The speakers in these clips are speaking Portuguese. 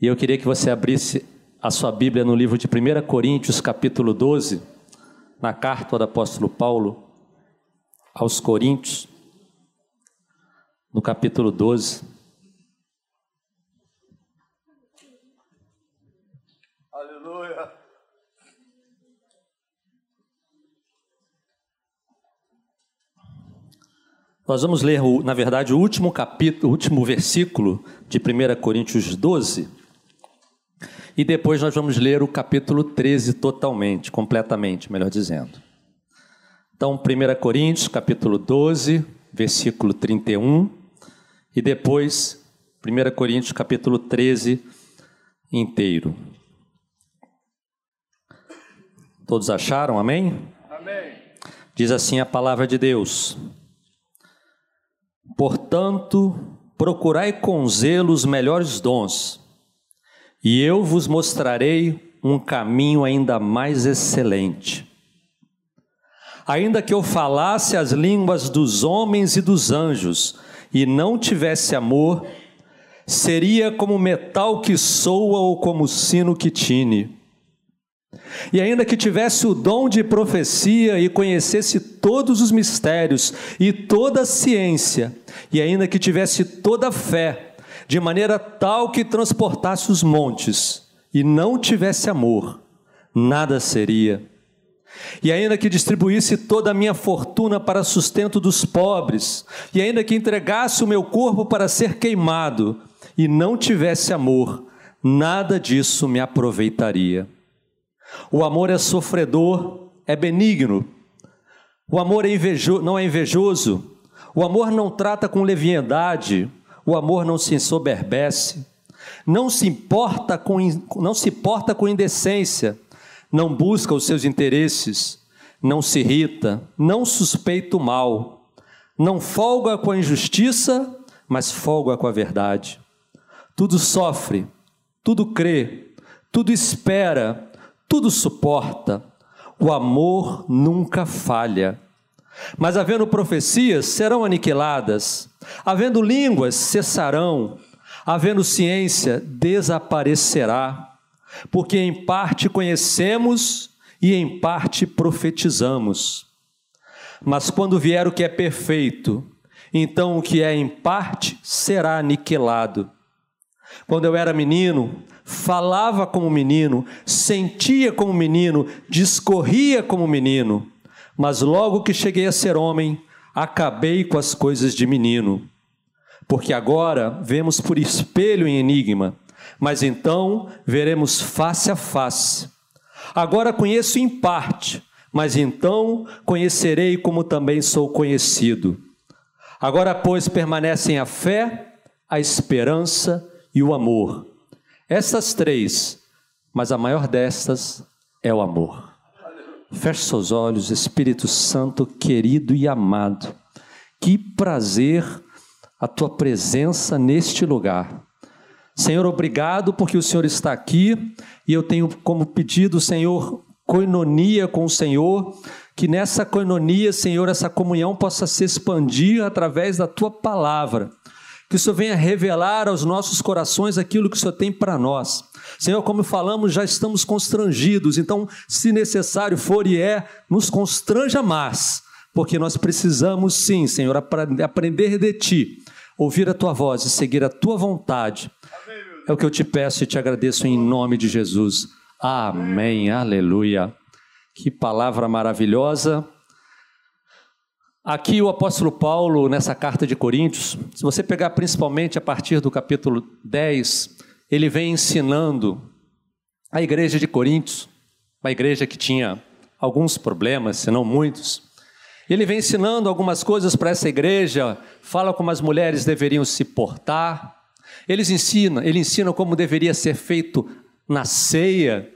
E eu queria que você abrisse a sua Bíblia no livro de 1 Coríntios, capítulo 12, na carta do apóstolo Paulo aos Coríntios, no capítulo 12. Aleluia. Nós vamos ler, na verdade, o último capítulo, o último versículo de 1 Coríntios 12. E depois nós vamos ler o capítulo 13 totalmente, completamente, melhor dizendo. Então, 1 Coríntios, capítulo 12, versículo 31, e depois 1 Coríntios, capítulo 13 inteiro. Todos acharam? Amém? Amém. Diz assim a palavra de Deus: Portanto, procurai com zelo os melhores dons e eu vos mostrarei um caminho ainda mais excelente. Ainda que eu falasse as línguas dos homens e dos anjos e não tivesse amor, seria como metal que soa ou como sino que tine. E ainda que tivesse o dom de profecia e conhecesse todos os mistérios e toda a ciência, e ainda que tivesse toda a fé, de maneira tal que transportasse os montes e não tivesse amor, nada seria. E ainda que distribuísse toda a minha fortuna para sustento dos pobres, e ainda que entregasse o meu corpo para ser queimado, e não tivesse amor, nada disso me aproveitaria. O amor é sofredor, é benigno. O amor é invejo, não é invejoso. O amor não trata com leviandade. O amor não se ensoberbece, não se importa com, não se porta com indecência, não busca os seus interesses, não se irrita, não suspeita o mal, não folga com a injustiça, mas folga com a verdade. Tudo sofre, tudo crê, tudo espera, tudo suporta. O amor nunca falha. Mas havendo profecias, serão aniquiladas, havendo línguas, cessarão, havendo ciência, desaparecerá, porque em parte conhecemos e em parte profetizamos. Mas quando vier o que é perfeito, então o que é em parte será aniquilado. Quando eu era menino, falava como menino, sentia como menino, discorria como menino mas logo que cheguei a ser homem, acabei com as coisas de menino. Porque agora vemos por espelho em enigma, mas então veremos face a face. Agora conheço em parte, mas então conhecerei como também sou conhecido. Agora, pois, permanecem a fé, a esperança e o amor. Estas três, mas a maior destas é o amor. Feche seus olhos, Espírito Santo querido e amado. Que prazer a tua presença neste lugar. Senhor, obrigado porque o Senhor está aqui e eu tenho como pedido, Senhor, coinonia com o Senhor, que nessa coinonia, Senhor, essa comunhão possa se expandir através da tua palavra. Que o Senhor venha revelar aos nossos corações aquilo que o Senhor tem para nós. Senhor, como falamos, já estamos constrangidos, então, se necessário for e é, nos constranja mais, porque nós precisamos sim, Senhor, aprender de Ti, ouvir a Tua voz e seguir a Tua vontade. É o que eu te peço e te agradeço em nome de Jesus. Amém. Aleluia. Que palavra maravilhosa. Aqui o apóstolo Paulo, nessa carta de Coríntios, se você pegar principalmente a partir do capítulo 10, ele vem ensinando a igreja de Coríntios, uma igreja que tinha alguns problemas, se não muitos. Ele vem ensinando algumas coisas para essa igreja, fala como as mulheres deveriam se portar. Eles ensina, ele ensina como deveria ser feito na ceia,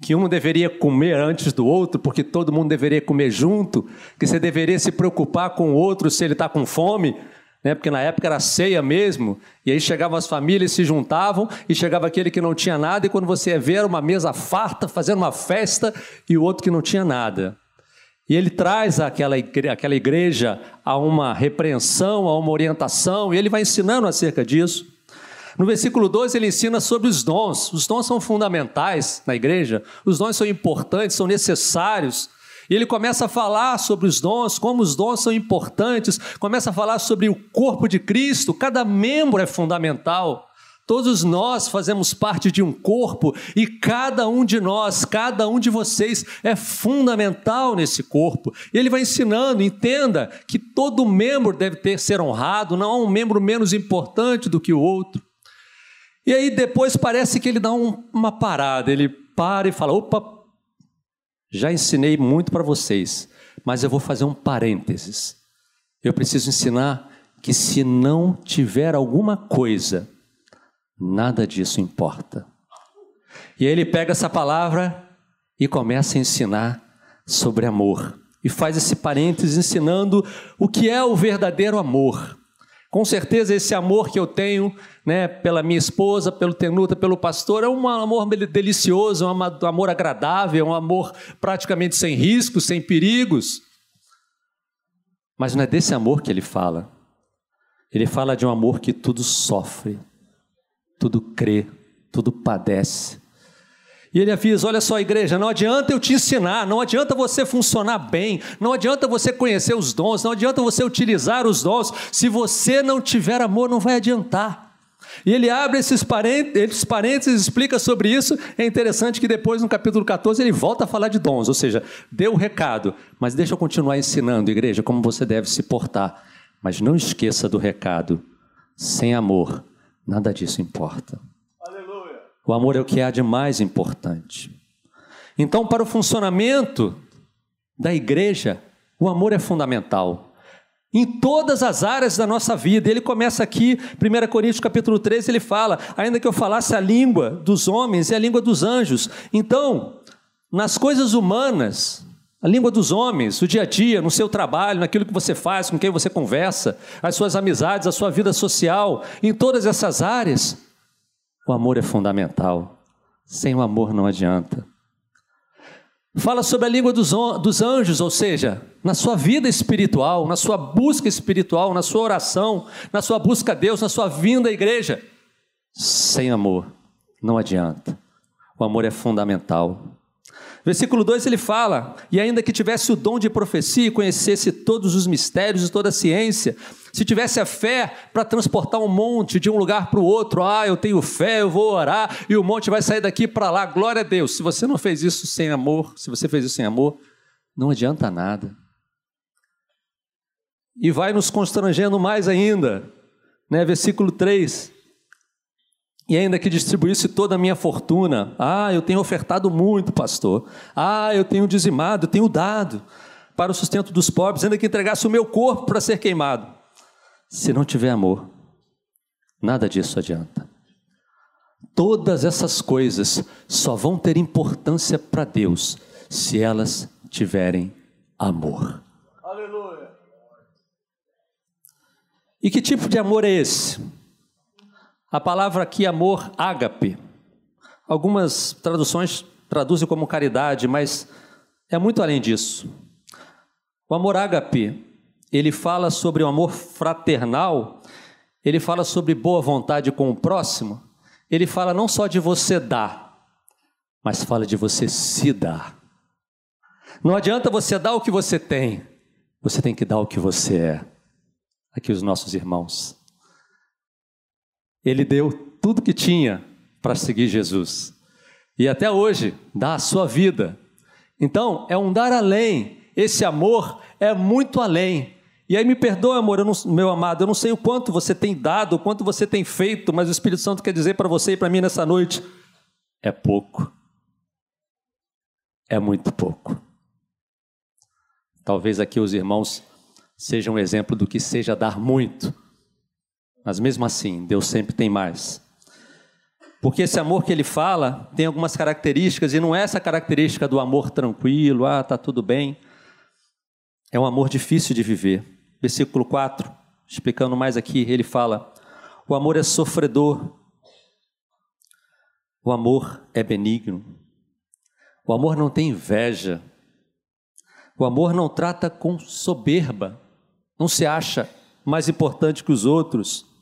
que um deveria comer antes do outro, porque todo mundo deveria comer junto, que você deveria se preocupar com o outro se ele está com fome, né? porque na época era ceia mesmo, e aí chegavam as famílias, se juntavam, e chegava aquele que não tinha nada, e quando você ia ver, era uma mesa farta, fazendo uma festa, e o outro que não tinha nada. E ele traz aquela igreja, aquela igreja a uma repreensão, a uma orientação, e ele vai ensinando acerca disso. No versículo 12, ele ensina sobre os dons. Os dons são fundamentais na igreja, os dons são importantes, são necessários. E ele começa a falar sobre os dons, como os dons são importantes, começa a falar sobre o corpo de Cristo, cada membro é fundamental. Todos nós fazemos parte de um corpo e cada um de nós, cada um de vocês é fundamental nesse corpo. E ele vai ensinando, entenda que todo membro deve ter ser honrado, não há um membro menos importante do que o outro. E aí depois parece que ele dá um, uma parada, ele para e fala: opa, já ensinei muito para vocês, mas eu vou fazer um parênteses. Eu preciso ensinar que se não tiver alguma coisa Nada disso importa. E aí ele pega essa palavra e começa a ensinar sobre amor. E faz esse parênteses ensinando o que é o verdadeiro amor. Com certeza esse amor que eu tenho, né, pela minha esposa, pelo Tenuta, pelo pastor, é um amor delicioso, é um amor agradável, é um amor praticamente sem riscos, sem perigos. Mas não é desse amor que ele fala. Ele fala de um amor que tudo sofre, tudo crê, tudo padece. E ele avisa: olha só, igreja, não adianta eu te ensinar, não adianta você funcionar bem, não adianta você conhecer os dons, não adianta você utilizar os dons, se você não tiver amor, não vai adiantar. E ele abre esses parênteses, explica sobre isso. É interessante que depois, no capítulo 14, ele volta a falar de dons, ou seja, deu o recado, mas deixa eu continuar ensinando, igreja, como você deve se portar. Mas não esqueça do recado: sem amor Nada disso importa. O amor é o que há de mais importante. Então, para o funcionamento da igreja, o amor é fundamental. Em todas as áreas da nossa vida. Ele começa aqui, 1 Coríntios capítulo 13, ele fala: ainda que eu falasse a língua dos homens e a língua dos anjos. Então, nas coisas humanas, a língua dos homens, o dia a dia, no seu trabalho, naquilo que você faz, com quem você conversa, as suas amizades, a sua vida social, em todas essas áreas, o amor é fundamental. Sem o amor não adianta. Fala sobre a língua dos, dos anjos, ou seja, na sua vida espiritual, na sua busca espiritual, na sua oração, na sua busca a Deus, na sua vinda à igreja. Sem amor não adianta. O amor é fundamental. Versículo 2 ele fala: E ainda que tivesse o dom de profecia e conhecesse todos os mistérios e toda a ciência, se tivesse a fé para transportar um monte de um lugar para o outro, ah, eu tenho fé, eu vou orar e o monte vai sair daqui para lá, glória a Deus. Se você não fez isso sem amor, se você fez isso sem amor, não adianta nada. E vai nos constrangendo mais ainda, né? Versículo 3: e ainda que distribuísse toda a minha fortuna, ah, eu tenho ofertado muito, pastor, ah, eu tenho dizimado, eu tenho dado para o sustento dos pobres, ainda que entregasse o meu corpo para ser queimado. Se não tiver amor, nada disso adianta. Todas essas coisas só vão ter importância para Deus se elas tiverem amor. Aleluia. E que tipo de amor é esse? A palavra aqui, amor, ágape. Algumas traduções traduzem como caridade, mas é muito além disso. O amor ágape, ele fala sobre o amor fraternal, ele fala sobre boa vontade com o próximo, ele fala não só de você dar, mas fala de você se dar. Não adianta você dar o que você tem, você tem que dar o que você é. Aqui os nossos irmãos. Ele deu tudo que tinha para seguir Jesus. E até hoje dá a sua vida. Então, é um dar além. Esse amor é muito além. E aí me perdoa, amor, não, meu amado, eu não sei o quanto você tem dado, o quanto você tem feito, mas o Espírito Santo quer dizer para você e para mim nessa noite: é pouco. É muito pouco. Talvez aqui os irmãos sejam um exemplo do que seja dar muito. Mas mesmo assim, Deus sempre tem mais. Porque esse amor que ele fala tem algumas características, e não é essa característica do amor tranquilo, ah, tá tudo bem. É um amor difícil de viver. Versículo 4, explicando mais aqui, ele fala: o amor é sofredor, o amor é benigno, o amor não tem inveja, o amor não trata com soberba, não se acha mais importante que os outros,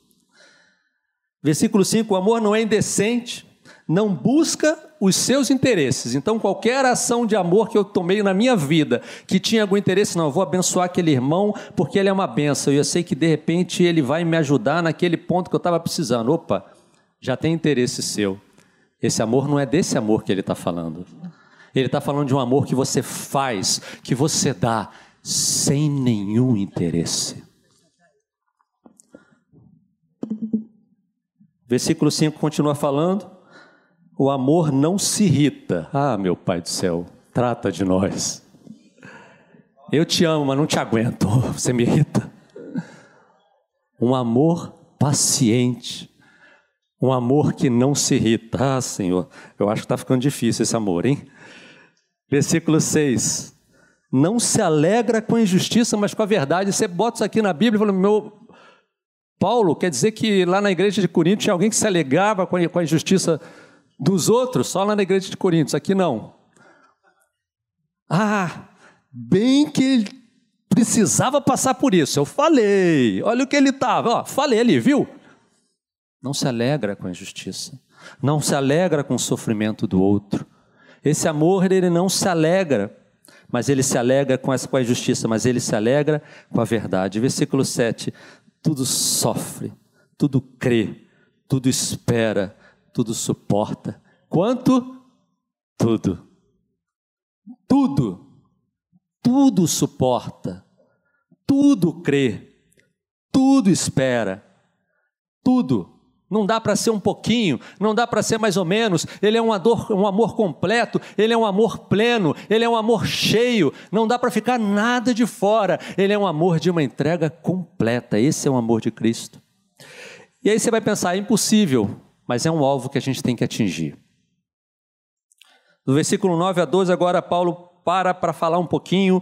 Versículo 5: o amor não é indecente, não busca os seus interesses. Então, qualquer ação de amor que eu tomei na minha vida, que tinha algum interesse, não, eu vou abençoar aquele irmão porque ele é uma benção. E eu sei que de repente ele vai me ajudar naquele ponto que eu estava precisando. Opa, já tem interesse seu. Esse amor não é desse amor que ele está falando. Ele está falando de um amor que você faz, que você dá, sem nenhum interesse. Versículo 5 continua falando: o amor não se irrita. Ah, meu Pai do céu, trata de nós. Eu te amo, mas não te aguento. Você me irrita. Um amor paciente. Um amor que não se irrita. Ah, Senhor, eu acho que está ficando difícil esse amor, hein? Versículo 6. Não se alegra com a injustiça, mas com a verdade. Você bota isso aqui na Bíblia e fala, meu. Paulo, quer dizer que lá na igreja de Corinto tinha alguém que se alegrava com a injustiça dos outros, só lá na igreja de Coríntios, aqui não. Ah, bem que ele precisava passar por isso. Eu falei, olha o que ele estava, falei ali, viu? Não se alegra com a injustiça, não se alegra com o sofrimento do outro. Esse amor, ele não se alegra, mas ele se alegra com, essa, com a injustiça, mas ele se alegra com a verdade. Versículo 7: tudo sofre, tudo crê, tudo espera, tudo suporta. Quanto? Tudo. Tudo. Tudo suporta. Tudo crê. Tudo espera. Tudo. Não dá para ser um pouquinho, não dá para ser mais ou menos. Ele é um, ador, um amor completo, ele é um amor pleno, ele é um amor cheio. Não dá para ficar nada de fora. Ele é um amor de uma entrega completa. Esse é o amor de Cristo. E aí você vai pensar: é impossível mas é um alvo que a gente tem que atingir. No versículo 9 a 12, agora Paulo para para falar um pouquinho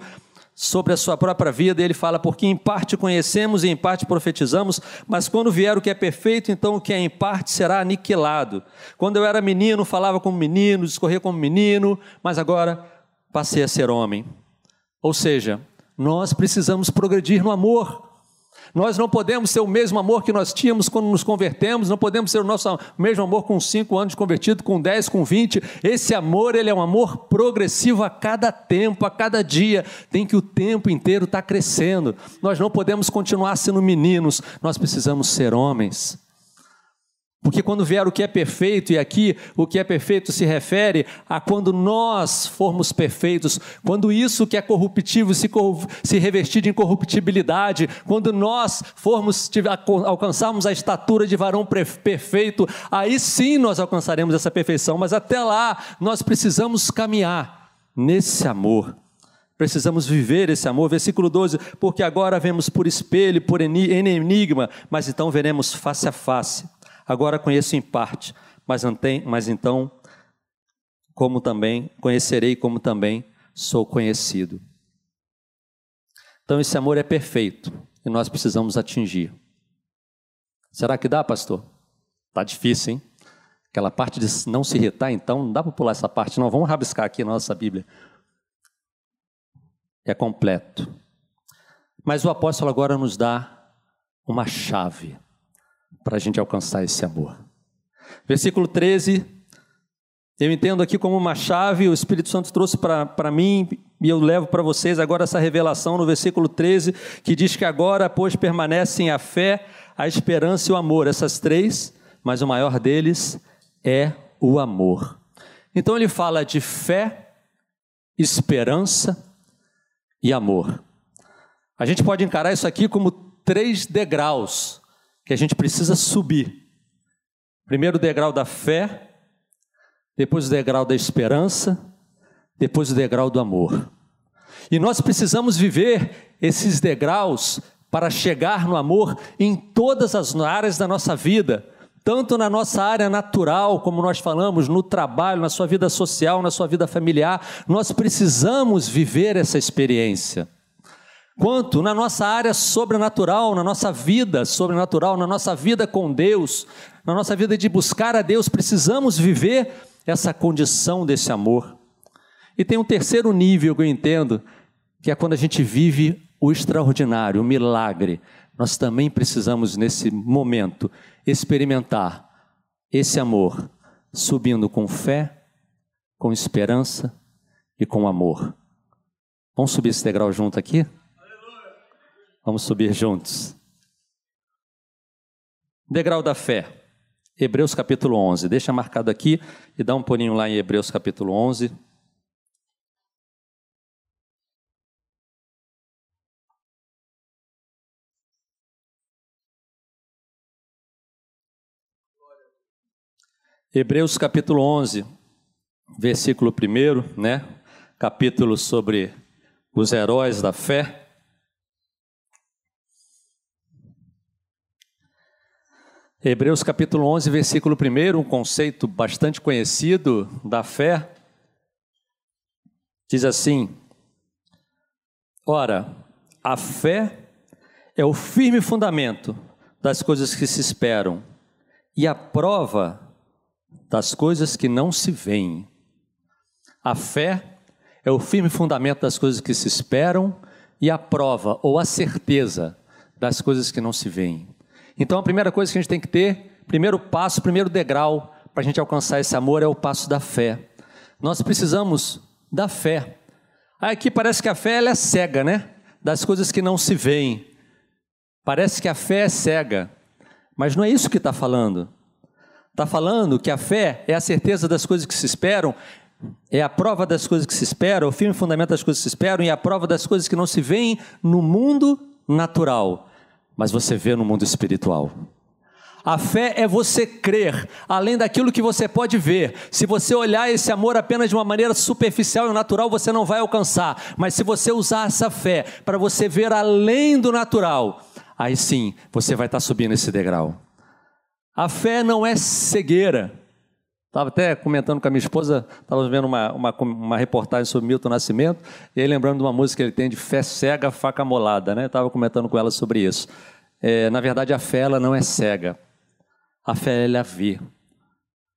sobre a sua própria vida, ele fala: Porque em parte conhecemos e em parte profetizamos, mas quando vier o que é perfeito, então o que é em parte será aniquilado. Quando eu era menino, falava como menino, discorria como menino, mas agora passei a ser homem. Ou seja, nós precisamos progredir no amor. Nós não podemos ter o mesmo amor que nós tínhamos quando nos convertemos, não podemos ter o nosso mesmo amor com 5 anos de convertido, com 10, com 20. Esse amor, ele é um amor progressivo a cada tempo, a cada dia. Tem que o tempo inteiro estar tá crescendo. Nós não podemos continuar sendo meninos, nós precisamos ser homens. Porque quando vier o que é perfeito, e aqui o que é perfeito se refere a quando nós formos perfeitos, quando isso que é corruptível se, se revestir de incorruptibilidade, quando nós formos alcançarmos a estatura de varão perfeito, aí sim nós alcançaremos essa perfeição, mas até lá nós precisamos caminhar nesse amor. Precisamos viver esse amor. Versículo 12: Porque agora vemos por espelho, por enigma, mas então veremos face a face. Agora conheço em parte, mas, mas então, como também, conhecerei como também sou conhecido. Então esse amor é perfeito e nós precisamos atingir. Será que dá, pastor? Tá difícil, hein? Aquela parte de não se irritar, então, não dá para pular essa parte, não. Vamos rabiscar aqui na nossa Bíblia. É completo. Mas o apóstolo agora nos dá uma chave para a gente alcançar esse amor. Versículo 13, eu entendo aqui como uma chave, o Espírito Santo trouxe para mim e eu levo para vocês agora essa revelação no versículo 13, que diz que agora, pois, permanecem a fé, a esperança e o amor, essas três, mas o maior deles é o amor. Então ele fala de fé, esperança e amor. A gente pode encarar isso aqui como três degraus que a gente precisa subir. Primeiro o degrau da fé, depois o degrau da esperança, depois o degrau do amor. E nós precisamos viver esses degraus para chegar no amor em todas as áreas da nossa vida, tanto na nossa área natural, como nós falamos, no trabalho, na sua vida social, na sua vida familiar, nós precisamos viver essa experiência quanto na nossa área sobrenatural, na nossa vida sobrenatural, na nossa vida com Deus, na nossa vida de buscar a Deus, precisamos viver essa condição desse amor. E tem um terceiro nível que eu entendo, que é quando a gente vive o extraordinário, o milagre. Nós também precisamos, nesse momento, experimentar esse amor subindo com fé, com esperança e com amor. Vamos subir esse degrau junto aqui? Vamos subir juntos. Degrau da fé. Hebreus capítulo 11. Deixa marcado aqui e dá um pulinho lá em Hebreus capítulo 11. Hebreus capítulo 11, versículo 1, né? Capítulo sobre os heróis da fé. Hebreus capítulo 11, versículo 1, um conceito bastante conhecido da fé. Diz assim: Ora, a fé é o firme fundamento das coisas que se esperam e a prova das coisas que não se veem. A fé é o firme fundamento das coisas que se esperam e a prova ou a certeza das coisas que não se veem. Então a primeira coisa que a gente tem que ter, primeiro passo, primeiro degrau para a gente alcançar esse amor é o passo da fé. Nós precisamos da fé. Aqui parece que a fé ela é cega, né? Das coisas que não se veem. Parece que a fé é cega, mas não é isso que está falando. Está falando que a fé é a certeza das coisas que se esperam, é a prova das coisas que se esperam, o firme fundamento das coisas que se esperam e a prova das coisas que não se veem no mundo natural, mas você vê no mundo espiritual. A fé é você crer além daquilo que você pode ver. Se você olhar esse amor apenas de uma maneira superficial e natural, você não vai alcançar. Mas se você usar essa fé para você ver além do natural, aí sim você vai estar subindo esse degrau. A fé não é cegueira. Estava até comentando com a minha esposa, estava vendo uma, uma, uma, reportagem sobre Milton Nascimento, e aí lembrando de uma música que ele tem de fé cega, faca molada, né? Estava comentando com ela sobre isso. É, na verdade, a fé ela não é cega. A fé ela vê.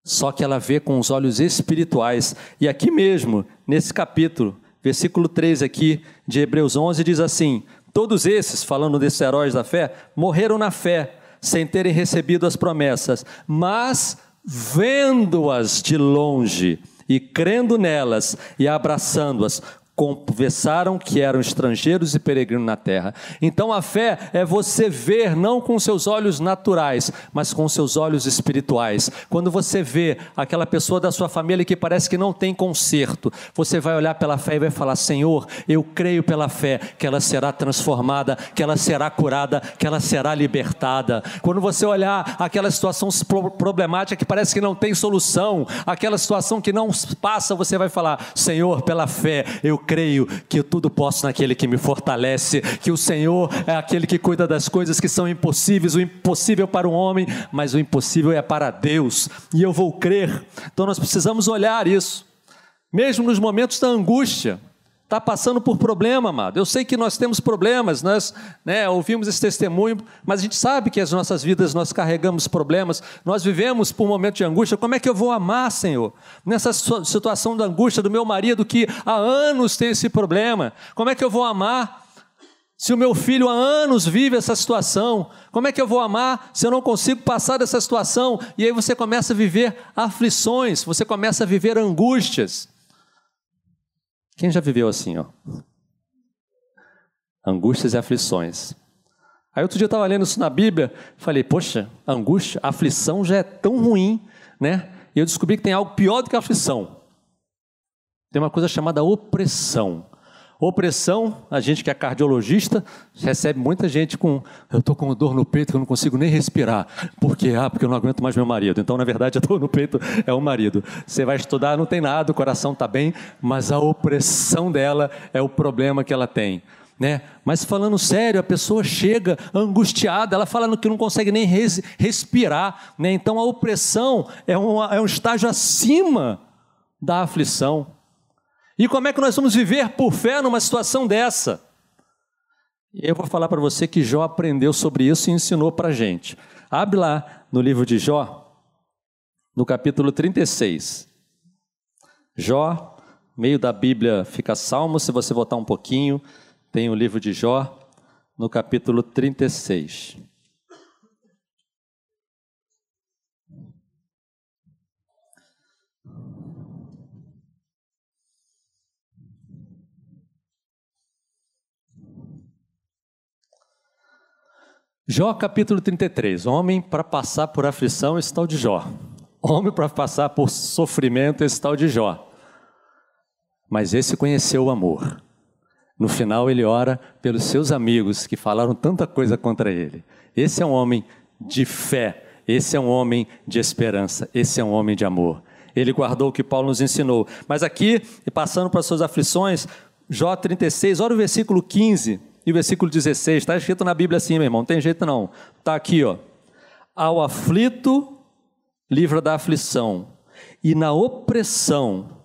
Só que ela vê com os olhos espirituais. E aqui mesmo, nesse capítulo, versículo 3 aqui de Hebreus 11, diz assim: Todos esses, falando desses heróis da fé, morreram na fé sem terem recebido as promessas, mas vendo-as de longe e crendo nelas e abraçando-as, confessaram que eram estrangeiros e peregrinos na terra. Então a fé é você ver não com seus olhos naturais, mas com seus olhos espirituais. Quando você vê aquela pessoa da sua família que parece que não tem conserto, você vai olhar pela fé e vai falar: Senhor, eu creio pela fé que ela será transformada, que ela será curada, que ela será libertada. Quando você olhar aquela situação problemática que parece que não tem solução, aquela situação que não passa, você vai falar: Senhor, pela fé, eu creio que tudo posso naquele que me fortalece, que o Senhor é aquele que cuida das coisas que são impossíveis, o impossível para o homem, mas o impossível é para Deus, e eu vou crer. Então nós precisamos olhar isso, mesmo nos momentos da angústia está passando por problema, amado. Eu sei que nós temos problemas, nós né, ouvimos esse testemunho, mas a gente sabe que as nossas vidas nós carregamos problemas, nós vivemos por um momento de angústia. Como é que eu vou amar, Senhor? Nessa situação da angústia do meu marido que há anos tem esse problema, como é que eu vou amar? Se o meu filho há anos vive essa situação, como é que eu vou amar se eu não consigo passar dessa situação? E aí você começa a viver aflições, você começa a viver angústias. Quem já viveu assim, ó? Angústias e aflições. Aí outro dia eu estava lendo isso na Bíblia, falei, poxa, angústia, aflição já é tão ruim, né? E eu descobri que tem algo pior do que a aflição. Tem uma coisa chamada opressão. Opressão, a gente que é cardiologista, recebe muita gente com eu estou com dor no peito que eu não consigo nem respirar. Por quê? Ah, porque eu não aguento mais meu marido. Então, na verdade, a dor no peito é o marido. Você vai estudar, não tem nada, o coração está bem, mas a opressão dela é o problema que ela tem. Né? Mas falando sério, a pessoa chega angustiada, ela fala que não consegue nem res, respirar. Né? Então a opressão é é um estágio acima da aflição. E como é que nós vamos viver por fé numa situação dessa? Eu vou falar para você que Jó aprendeu sobre isso e ensinou para a gente. Abre lá no livro de Jó, no capítulo 36. Jó, meio da Bíblia fica Salmo, se você voltar um pouquinho, tem o livro de Jó, no capítulo 36. Jó capítulo 33. Homem para passar por aflição, esse tal de Jó. Homem para passar por sofrimento, esse tal de Jó. Mas esse conheceu o amor. No final, ele ora pelos seus amigos que falaram tanta coisa contra ele. Esse é um homem de fé, esse é um homem de esperança, esse é um homem de amor. Ele guardou o que Paulo nos ensinou. Mas aqui, passando para as suas aflições, Jó 36, olha o versículo 15 e versículo 16. Está escrito na Bíblia assim, meu irmão, não tem jeito não. Está aqui, ó. Ao aflito, livra da aflição, e na opressão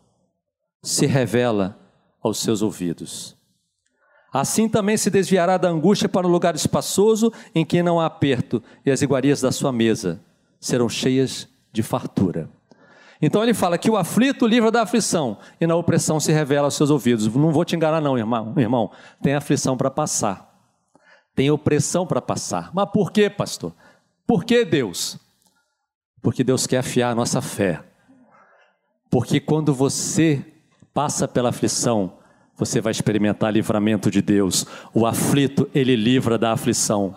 se revela aos seus ouvidos. Assim também se desviará da angústia para um lugar espaçoso em que não há aperto, e as iguarias da sua mesa serão cheias de fartura. Então ele fala que o aflito livra da aflição e na opressão se revela aos seus ouvidos. Não vou te enganar, não, irmão. Irmão, tem aflição para passar, tem opressão para passar. Mas por quê, pastor? Por que Deus? Porque Deus quer afiar a nossa fé. Porque quando você passa pela aflição, você vai experimentar livramento de Deus. O aflito, ele livra da aflição.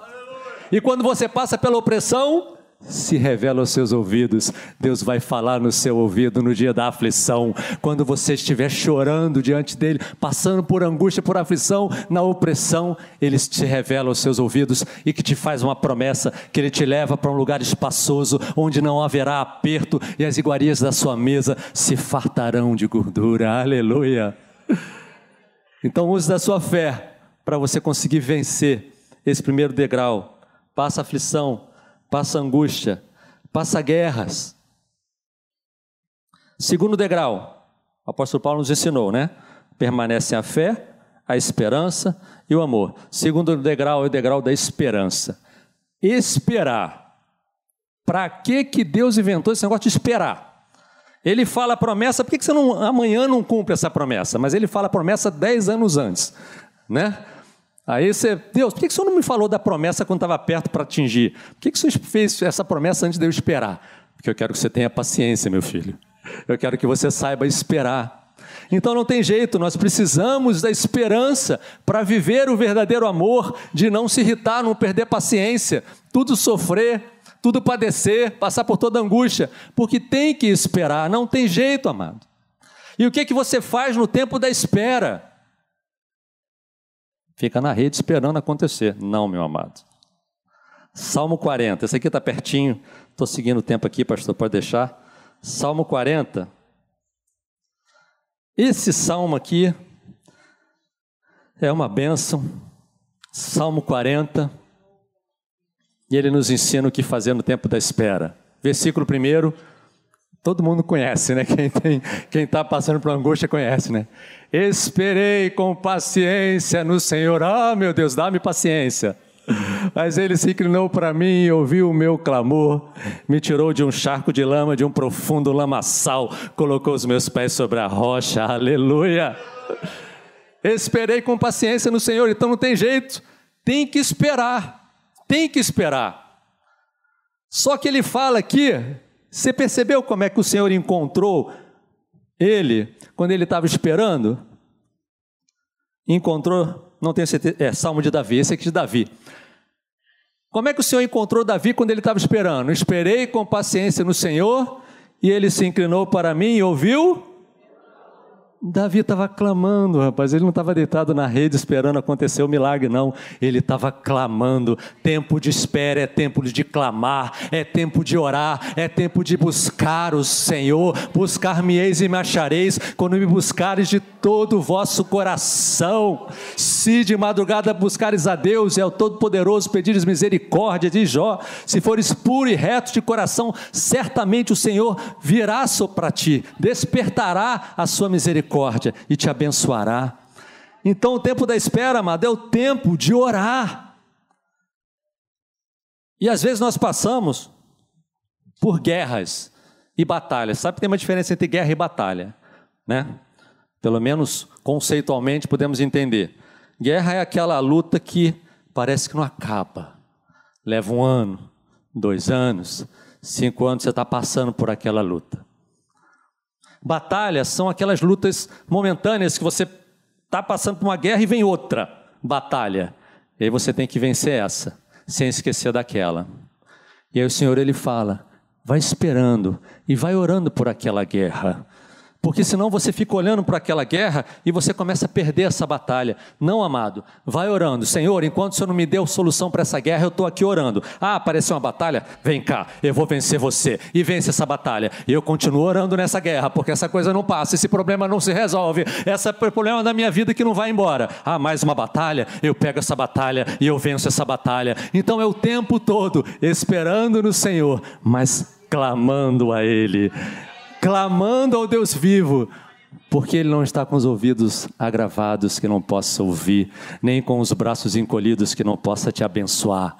E quando você passa pela opressão, se revela aos seus ouvidos. Deus vai falar no seu ouvido no dia da aflição, quando você estiver chorando diante dele, passando por angústia, por aflição, na opressão, ele te revela aos seus ouvidos e que te faz uma promessa que ele te leva para um lugar espaçoso, onde não haverá aperto e as iguarias da sua mesa se fartarão de gordura. Aleluia. Então use da sua fé para você conseguir vencer esse primeiro degrau. Passa aflição, passa angústia, passa guerras. Segundo degrau, o apóstolo Paulo nos ensinou, né? Permanece a fé, a esperança e o amor. Segundo degrau é o degrau da esperança. Esperar. Para que que Deus inventou esse negócio de esperar? Ele fala a promessa, por que você não, amanhã não cumpre essa promessa? Mas ele fala a promessa dez anos antes, né? Aí você, Deus, por que você não me falou da promessa quando estava perto para atingir? Por que você fez essa promessa antes de eu esperar? Porque eu quero que você tenha paciência, meu filho. Eu quero que você saiba esperar. Então não tem jeito, nós precisamos da esperança para viver o verdadeiro amor, de não se irritar, não perder paciência, tudo sofrer, tudo padecer, passar por toda angústia, porque tem que esperar, não tem jeito, amado. E o que que você faz no tempo da espera? Fica na rede esperando acontecer. Não, meu amado. Salmo 40, esse aqui está pertinho, estou seguindo o tempo aqui, pastor, pode deixar. Salmo 40. Esse salmo aqui é uma bênção. Salmo 40 e ele nos ensina o que fazer no tempo da espera. Versículo primeiro, todo mundo conhece, né? Quem tem, quem está passando por angústia conhece, né? Esperei com paciência no Senhor. Ah, meu Deus, dá-me paciência. Mas ele se inclinou para mim e ouviu o meu clamor, me tirou de um charco de lama, de um profundo lamaçal, colocou os meus pés sobre a rocha, aleluia. Esperei com paciência no Senhor, então não tem jeito, tem que esperar tem que esperar. Só que ele fala aqui, você percebeu como é que o Senhor encontrou ele quando ele estava esperando? Encontrou, não tenho certeza, é Salmo de Davi, esse aqui de Davi. Como é que o Senhor encontrou Davi quando ele estava esperando? Esperei com paciência no Senhor e ele se inclinou para mim e ouviu Davi estava clamando, rapaz. Ele não estava deitado na rede esperando acontecer o milagre, não. Ele estava clamando. Tempo de espera é tempo de clamar, é tempo de orar, é tempo de buscar o Senhor. Buscar-me-eis e me achareis quando me buscares de todo o vosso coração. Se de madrugada buscares a Deus e ao Todo-Poderoso pedires misericórdia, de Jó, se fores puro e reto de coração, certamente o Senhor virá para ti, despertará a sua misericórdia misericórdia e te abençoará. Então, o tempo da espera, amado, é o tempo de orar. E às vezes nós passamos por guerras e batalhas. Sabe que tem uma diferença entre guerra e batalha, né? Pelo menos conceitualmente podemos entender. Guerra é aquela luta que parece que não acaba. Leva um ano, dois anos, cinco anos, você está passando por aquela luta. Batalhas são aquelas lutas momentâneas que você está passando por uma guerra e vem outra batalha. E aí você tem que vencer essa. sem esquecer daquela. E aí o Senhor ele fala: vai esperando e vai orando por aquela guerra. Porque senão você fica olhando para aquela guerra e você começa a perder essa batalha. Não, amado, vai orando. Senhor, enquanto o Senhor não me deu solução para essa guerra, eu estou aqui orando. Ah, apareceu uma batalha? Vem cá, eu vou vencer você. E vence essa batalha. E eu continuo orando nessa guerra, porque essa coisa não passa, esse problema não se resolve. Esse é o problema da minha vida que não vai embora. Ah, mais uma batalha? Eu pego essa batalha e eu venço essa batalha. Então é o tempo todo esperando no Senhor, mas clamando a Ele clamando ao Deus vivo, porque ele não está com os ouvidos agravados que não possa ouvir, nem com os braços encolhidos que não possa te abençoar.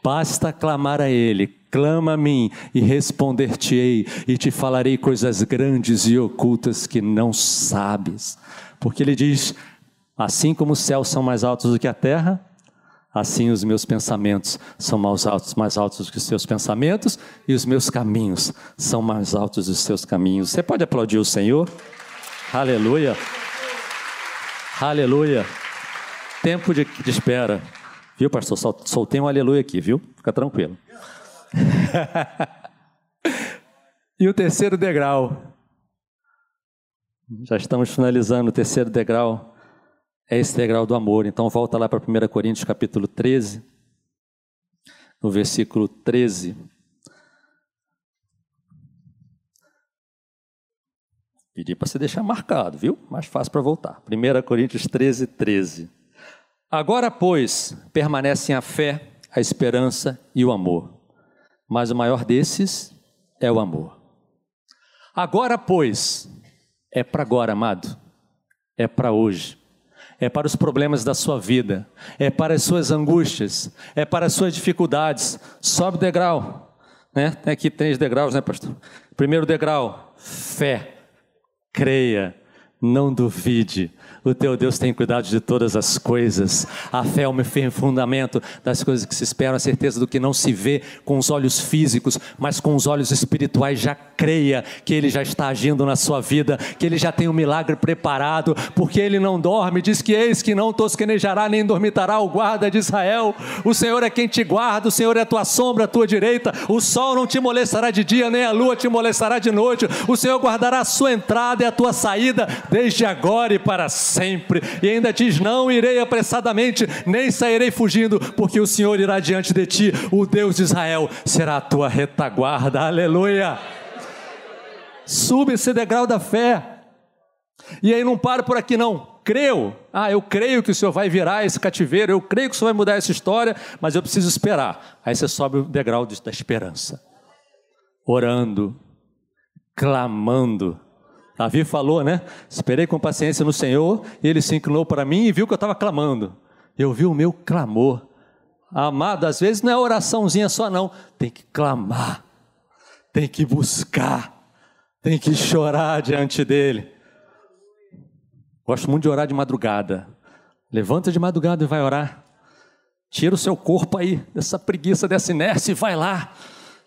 Basta clamar a Ele, clama a mim e responder-te-ei, e te falarei coisas grandes e ocultas que não sabes. Porque Ele diz: assim como os céus são mais altos do que a terra, Assim os meus pensamentos são mais altos, mais altos que os seus pensamentos, e os meus caminhos são mais altos dos seus caminhos. Você pode aplaudir o Senhor? Aleluia. Aleluia. Tempo de, de espera. Viu, pastor? Sol, soltei um aleluia aqui, viu? Fica tranquilo. e o terceiro degrau. Já estamos finalizando o terceiro degrau é esse degrau do amor. Então volta lá para 1 Coríntios capítulo 13, no versículo 13. Pedi para você deixar marcado, viu? Mais fácil para voltar. 1 Coríntios 13, 13. Agora, pois, permanecem a fé, a esperança e o amor. Mas o maior desses é o amor. Agora, pois, é para agora, amado. É para hoje é para os problemas da sua vida, é para as suas angústias, é para as suas dificuldades. Sobe o degrau, né? Tem aqui três degraus, né, pastor? Primeiro degrau, fé. Creia, não duvide. O teu Deus tem cuidado de todas as coisas. A fé é o firme fundamento das coisas que se esperam, a certeza do que não se vê com os olhos físicos, mas com os olhos espirituais. Já creia que Ele já está agindo na sua vida, que Ele já tem um milagre preparado, porque Ele não dorme. Diz que eis que não tosquenejará nem dormitará o guarda de Israel. O Senhor é quem te guarda, o Senhor é a tua sombra, a tua direita. O sol não te molestará de dia, nem a lua te molestará de noite. O Senhor guardará a sua entrada e a tua saída, desde agora e para sempre sempre. E ainda diz: Não irei apressadamente, nem sairei fugindo, porque o Senhor irá diante de ti, o Deus de Israel será a tua retaguarda. Aleluia. Suba esse degrau da fé. E aí não paro por aqui não. Creu. Ah, eu creio que o Senhor vai virar esse cativeiro, eu creio que o Senhor vai mudar essa história, mas eu preciso esperar. Aí você sobe o degrau da esperança. Orando, clamando, Davi falou, né? Esperei com paciência no Senhor, e ele se inclinou para mim e viu que eu estava clamando. Eu vi o meu clamor. Amado, às vezes não é oraçãozinha só, não. Tem que clamar, tem que buscar, tem que chorar diante dele. Gosto muito de orar de madrugada. Levanta de madrugada e vai orar. Tira o seu corpo aí, dessa preguiça, dessa inércia e vai lá.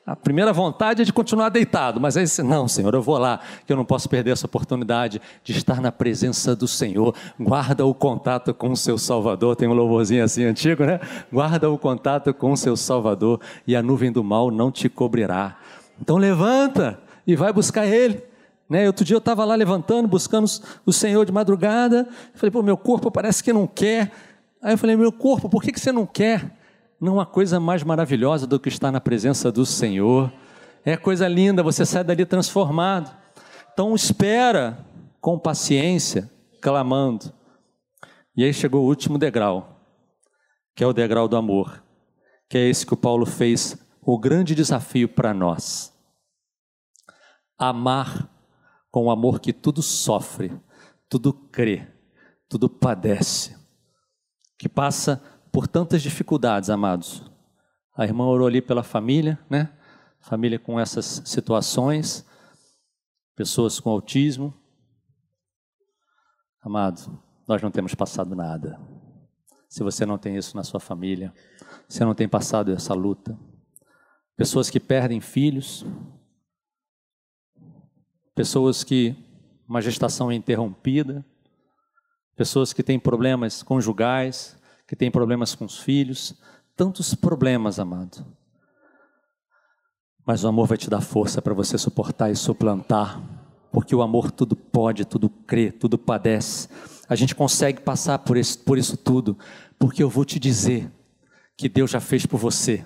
A primeira vontade é de continuar deitado, mas aí, não, Senhor, eu vou lá, que eu não posso perder essa oportunidade de estar na presença do Senhor. Guarda o contato com o seu Salvador. Tem um louvorzinho assim antigo, né? Guarda o contato com o seu Salvador e a nuvem do mal não te cobrirá. Então levanta e vai buscar Ele. Né? Outro dia eu estava lá levantando, buscando o Senhor de madrugada. falei, pô, meu corpo parece que não quer. Aí eu falei, meu corpo, por que, que você não quer? Não há coisa mais maravilhosa do que estar na presença do Senhor. É coisa linda, você sai dali transformado. Então espera com paciência, clamando. E aí chegou o último degrau, que é o degrau do amor, que é esse que o Paulo fez, o grande desafio para nós. Amar com o amor que tudo sofre, tudo crê, tudo padece, que passa por tantas dificuldades, amados. A irmã orou ali pela família, né? Família com essas situações, pessoas com autismo. Amado, nós não temos passado nada. Se você não tem isso na sua família, você não tem passado essa luta. Pessoas que perdem filhos, pessoas que uma gestação é interrompida, pessoas que têm problemas conjugais, que tem problemas com os filhos, tantos problemas, amado. Mas o amor vai te dar força para você suportar e suplantar, porque o amor tudo pode, tudo crê, tudo padece. A gente consegue passar por isso, por isso tudo, porque eu vou te dizer que Deus já fez por você.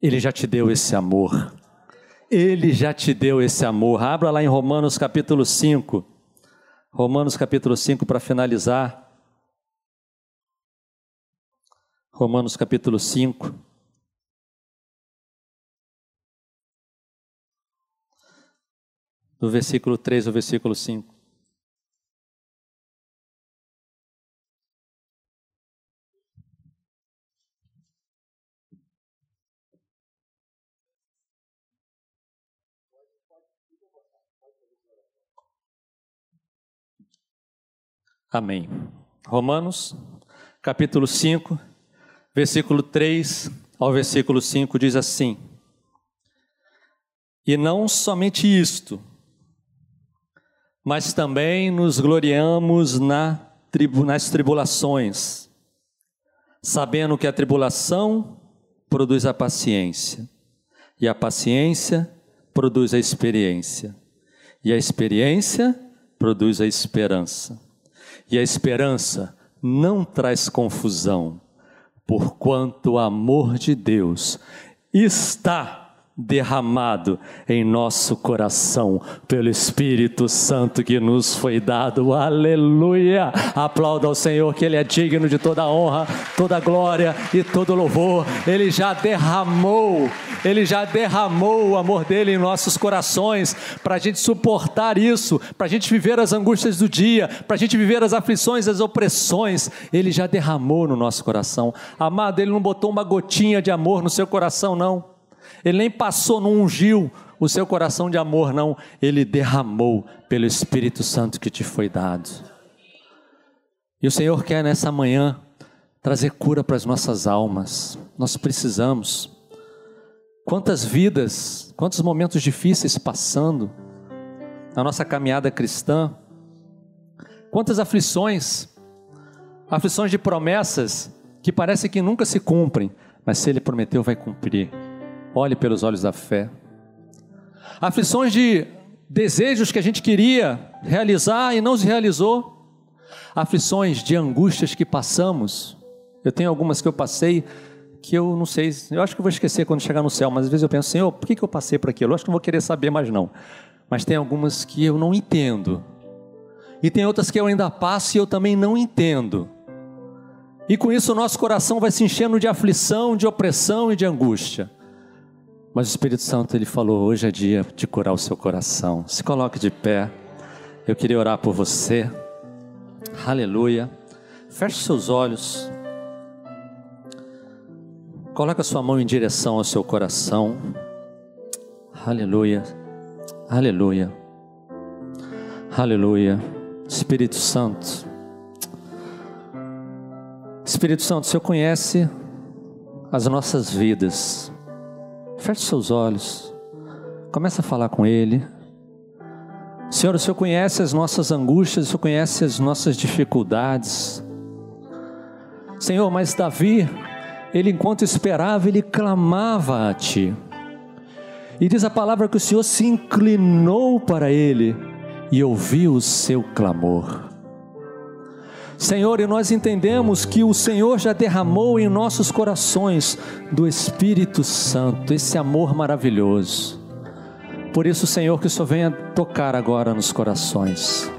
Ele já te deu esse amor. Ele já te deu esse amor. Abra lá em Romanos capítulo 5. Romanos capítulo 5 para finalizar. Romanos capítulo 5. Do versículo 3 ao versículo 5. Amém. Romanos, capítulo 5, versículo 3 ao versículo 5 diz assim: E não somente isto, mas também nos gloriamos na nas tribulações, sabendo que a tribulação produz a paciência, e a paciência produz a experiência, e a experiência produz a esperança. E a esperança não traz confusão, porquanto o amor de Deus está derramado em nosso coração pelo Espírito Santo que nos foi dado. Aleluia! Aplauda ao Senhor que Ele é digno de toda honra, toda glória e todo louvor. Ele já derramou, Ele já derramou o amor dele em nossos corações para a gente suportar isso, para a gente viver as angústias do dia, para a gente viver as aflições, as opressões. Ele já derramou no nosso coração. Amado, Ele não botou uma gotinha de amor no seu coração, não. Ele nem passou, não ungiu o seu coração de amor, não. Ele derramou pelo Espírito Santo que te foi dado. E o Senhor quer nessa manhã trazer cura para as nossas almas. Nós precisamos. Quantas vidas, quantos momentos difíceis passando na nossa caminhada cristã. Quantas aflições, aflições de promessas que parece que nunca se cumprem, mas se Ele prometeu, vai cumprir. Olhe pelos olhos da fé. Aflições de desejos que a gente queria realizar e não se realizou. Aflições de angústias que passamos. Eu tenho algumas que eu passei que eu não sei, eu acho que eu vou esquecer quando chegar no céu, mas às vezes eu penso, Senhor, por que, que eu passei por aquilo? Eu acho que não vou querer saber mais não. Mas tem algumas que eu não entendo. E tem outras que eu ainda passo e eu também não entendo. E com isso o nosso coração vai se enchendo de aflição, de opressão e de angústia. Mas o Espírito Santo ele falou: hoje é dia de curar o seu coração. Se coloque de pé. Eu queria orar por você. Aleluia. Feche seus olhos. Coloque a sua mão em direção ao seu coração. Aleluia. Aleluia. Aleluia. Espírito Santo. Espírito Santo, o Senhor conhece as nossas vidas. Feche seus olhos. Começa a falar com Ele. Senhor, o Senhor conhece as nossas angústias, o Senhor conhece as nossas dificuldades. Senhor, mas Davi, ele enquanto esperava, ele clamava a Ti. E diz a palavra que o Senhor se inclinou para ele e ouviu o seu clamor. Senhor, e nós entendemos que o Senhor já derramou em nossos corações do Espírito Santo esse amor maravilhoso. Por isso, Senhor, que o Senhor venha tocar agora nos corações.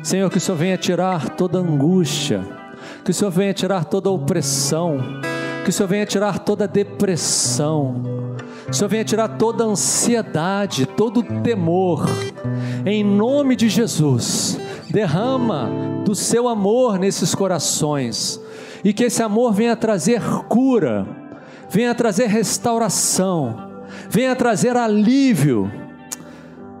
Senhor, que o Senhor venha tirar toda angústia, que o Senhor venha tirar toda opressão, que o Senhor venha tirar toda depressão, que o Senhor venha tirar toda ansiedade, todo temor. Em nome de Jesus, derrama do seu amor nesses corações e que esse amor venha trazer cura, venha trazer restauração, venha trazer alívio.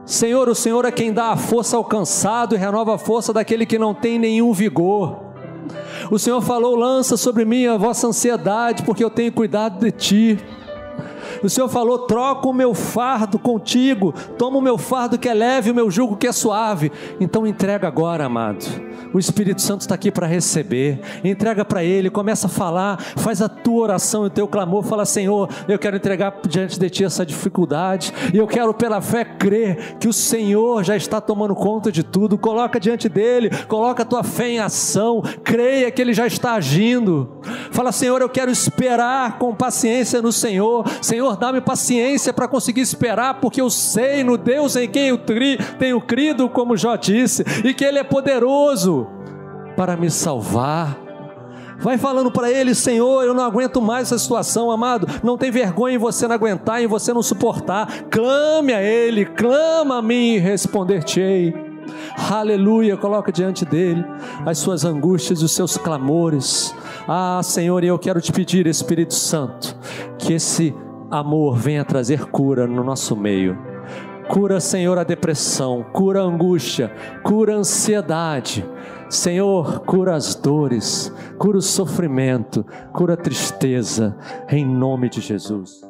Senhor, o Senhor é quem dá a força ao cansado e renova a força daquele que não tem nenhum vigor. O Senhor falou: lança sobre mim a vossa ansiedade, porque eu tenho cuidado de ti. O Senhor falou: troca o meu fardo contigo, toma o meu fardo que é leve, o meu jugo que é suave. Então entrega agora, amado. O Espírito Santo está aqui para receber. Entrega para Ele, começa a falar, faz a tua oração e o teu clamor. Fala, Senhor, eu quero entregar diante de Ti essa dificuldade e eu quero pela fé crer que o Senhor já está tomando conta de tudo. Coloca diante dele, coloca a tua fé em ação, creia que Ele já está agindo. Fala, Senhor, eu quero esperar com paciência no Senhor. Senhor, dá-me paciência para conseguir esperar, porque eu sei no Deus em quem eu tenho crido, como Jó disse, e que Ele é poderoso para me salvar. Vai falando para ele, Senhor, eu não aguento mais essa situação, amado. Não tem vergonha em você não aguentar, em você não suportar. Clame a Ele, clama a mim e responder-te-ei. Aleluia, coloca diante dele as suas angústias e os seus clamores. Ah, Senhor, eu quero te pedir, Espírito Santo, que esse amor venha trazer cura no nosso meio. Cura, Senhor, a depressão, cura a angústia, cura a ansiedade. Senhor, cura as dores, cura o sofrimento, cura a tristeza, em nome de Jesus.